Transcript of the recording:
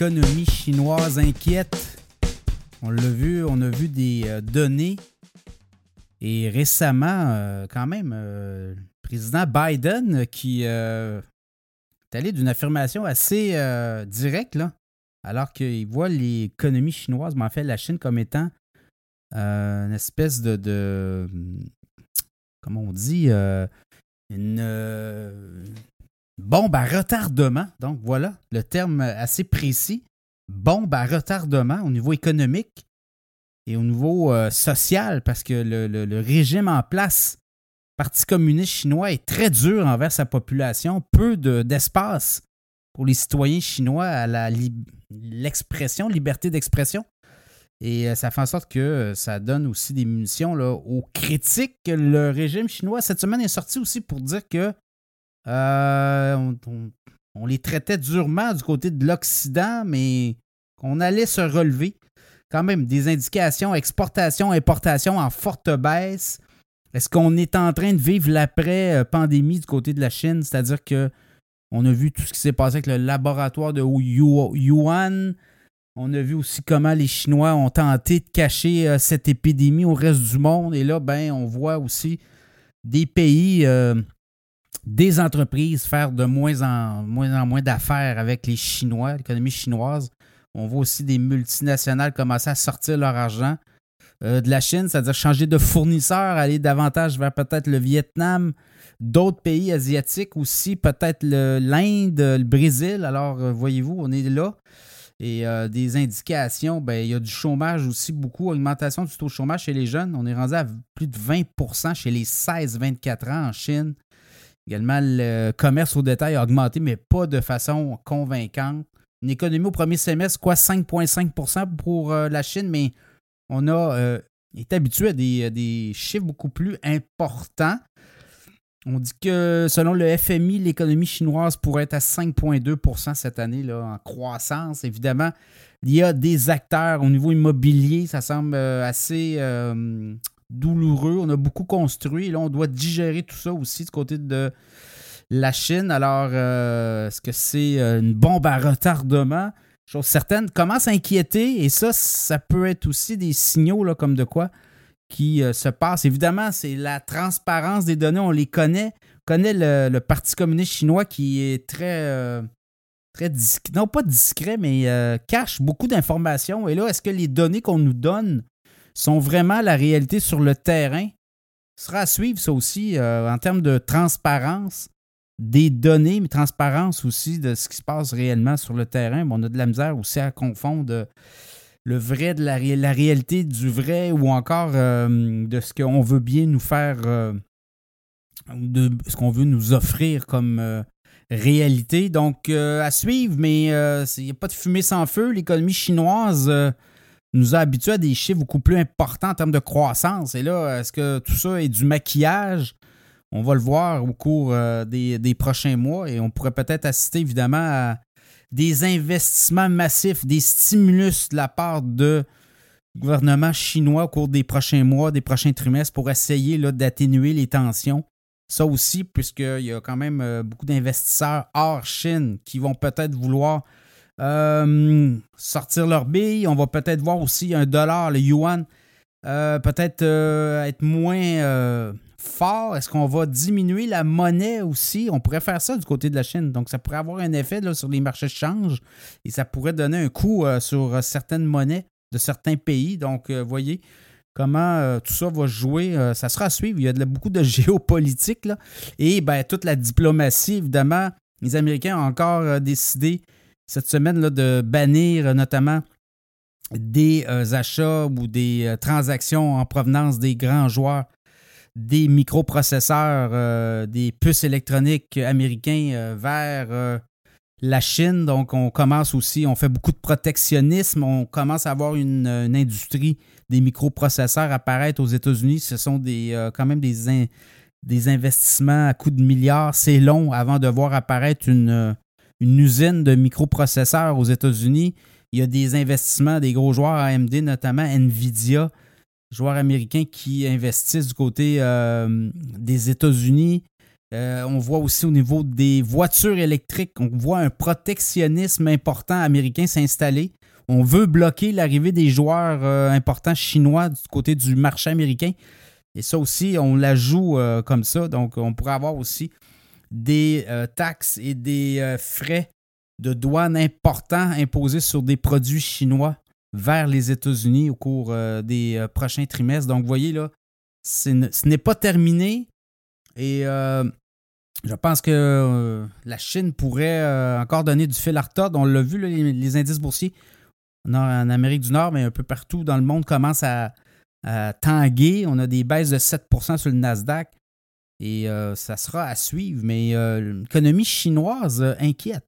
l'économie chinoise inquiète. On l'a vu, on a vu des euh, données. Et récemment, euh, quand même, euh, le président Biden qui est allé d'une affirmation assez directe, là, alors qu'il voit l'économie chinoise, mais en fait la Chine comme étant une espèce de, de comment on dit, une bombe à retardement. Donc voilà le terme assez précis. Bombe à retardement au niveau économique et au niveau euh, social parce que le, régime en place, Parti communiste chinois, est très dur envers sa population. Peu d'espace pour les citoyens chinois à l'expression, liberté d'expression. Et euh, ça fait en sorte que euh, ça donne aussi des munitions là, aux critiques. Le régime chinois, cette semaine, est sorti aussi pour dire que euh, on, les traitait durement du côté de l'Occident, mais qu'on allait se relever. Quand même, des indications exportation, importation en forte baisse. Est-ce qu'on est en train de vivre l'après-pandémie du côté de la Chine? C'est-à-dire que on a vu tout ce qui s'est passé avec le laboratoire de Yuan. On a vu aussi comment les Chinois ont tenté de cacher euh, cette épidémie au reste du monde. Et là, ben, on voit aussi des pays euh, des entreprises faire de moins en moins, en moins d'affaires avec les Chinois, l'économie chinoise. On voit aussi des multinationales commencer à sortir leur argent euh, de la Chine, c'est-à-dire changer de fournisseur, aller davantage vers peut-être le Vietnam, d'autres pays asiatiques aussi, peut-être l'Inde, le, Brésil. Alors, euh, voyez-vous, on est là. Et euh, des indications, ben, il y a du chômage aussi, beaucoup, augmentation du taux de chômage chez les jeunes. On est rendu à plus de 20% chez les 16-24 ans en Chine. Également, le commerce au détail a augmenté, mais pas de façon convaincante. Une économie au premier semestre, quoi, 5,5% pour euh, la Chine, mais on a euh, été habitué à des, chiffres beaucoup plus importants. On dit que selon le FMI, l'économie chinoise pourrait être à 5,2% cette année là, en croissance. Évidemment, il y a des acteurs au niveau immobilier, ça semble euh, assez On a beaucoup construit. là, on doit digérer tout ça aussi du côté de la Chine. Alors, euh, est-ce que c'est euh, une bombe à retardement? Chose certaine, commence à inquiéter. Et ça, ça peut être aussi des signaux là, comme de quoi qui euh, se passe. Évidemment, c'est la transparence des données. On les connaît. On connaît le, Parti communiste chinois qui est très très non pas discret, mais cache beaucoup d'informations. Et là, est-ce que les données qu'on nous donne sont vraiment la réalité sur le terrain. Ce sera à suivre, ça aussi, euh, en termes de transparence des données, mais transparence aussi de ce qui se passe réellement sur le terrain. on a de la misère aussi à confondre le vrai de la, réalité du vrai ou encore euh, de ce qu'on veut bien nous faire, euh, de ce qu'on veut nous offrir comme réalité. Donc, à suivre, mais il n'y a pas de fumée sans feu. L'économie chinoise nous a habitués à des chiffres beaucoup plus importants en termes de croissance. Et là, est-ce que tout ça est du maquillage? On va le voir au cours euh, des, prochains mois et on pourrait peut-être assister évidemment à des investissements massifs, des stimulus de la part de gouvernement chinois au cours des prochains mois, des prochains trimestres pour essayer d'atténuer les tensions. Ça aussi, puisqu'il y a quand même euh, beaucoup d'investisseurs hors Chine qui vont peut-être vouloir sortir leur bille. On va peut-être voir aussi un dollar, le yuan, peut-être être moins fort. Est-ce qu'on va diminuer la monnaie aussi? On pourrait faire ça du côté de la Chine. Donc, ça pourrait avoir un effet sur les marchés de change et ça pourrait donner un coup sur certaines monnaies de certains pays. Donc, voyez, comment euh, tout ça va jouer. Euh, ça sera à suivre. Il y a beaucoup de géopolitique. Et ben, toute la diplomatie, évidemment, les Américains ont encore euh, décidé cette semaine là, de bannir notamment des achats ou des transactions en provenance des grands joueurs des microprocesseurs, des puces électroniques américains vers la Chine. Donc, on commence aussi, on fait beaucoup de protectionnisme. On commence à avoir une industrie des microprocesseurs apparaître aux États-Unis. Ce sont des, euh, quand même des, des investissements à coût de milliards. C'est long avant de voir apparaître une, euh, une usine de microprocesseurs aux États-Unis. Il y a des investissements des gros joueurs AMD, notamment Nvidia, joueurs américains qui investissent du côté euh, des États-Unis. on voit aussi au niveau des voitures électriques, on voit un protectionnisme important américain s'installer on veut bloquer l'arrivée des joueurs euh, importants chinois du côté du marché américain. Et ça aussi, on la joue euh, comme ça. Donc, on pourrait avoir aussi des euh, taxes et des frais de douane importants imposés sur des produits chinois vers les États-Unis au cours des prochains trimestres. Donc, vous voyez là, ce n'est pas terminé. Et je pense que la Chine pourrait encore donner du fil à retordre. On l'a vu, les indices boursiers en Amérique du Nord, mais un peu partout dans le monde, commence à, tanguer. On a des baisses de 7% sur le Nasdaq. Et euh, ça sera à suivre. Mais euh, l'économie chinoise euh, inquiète.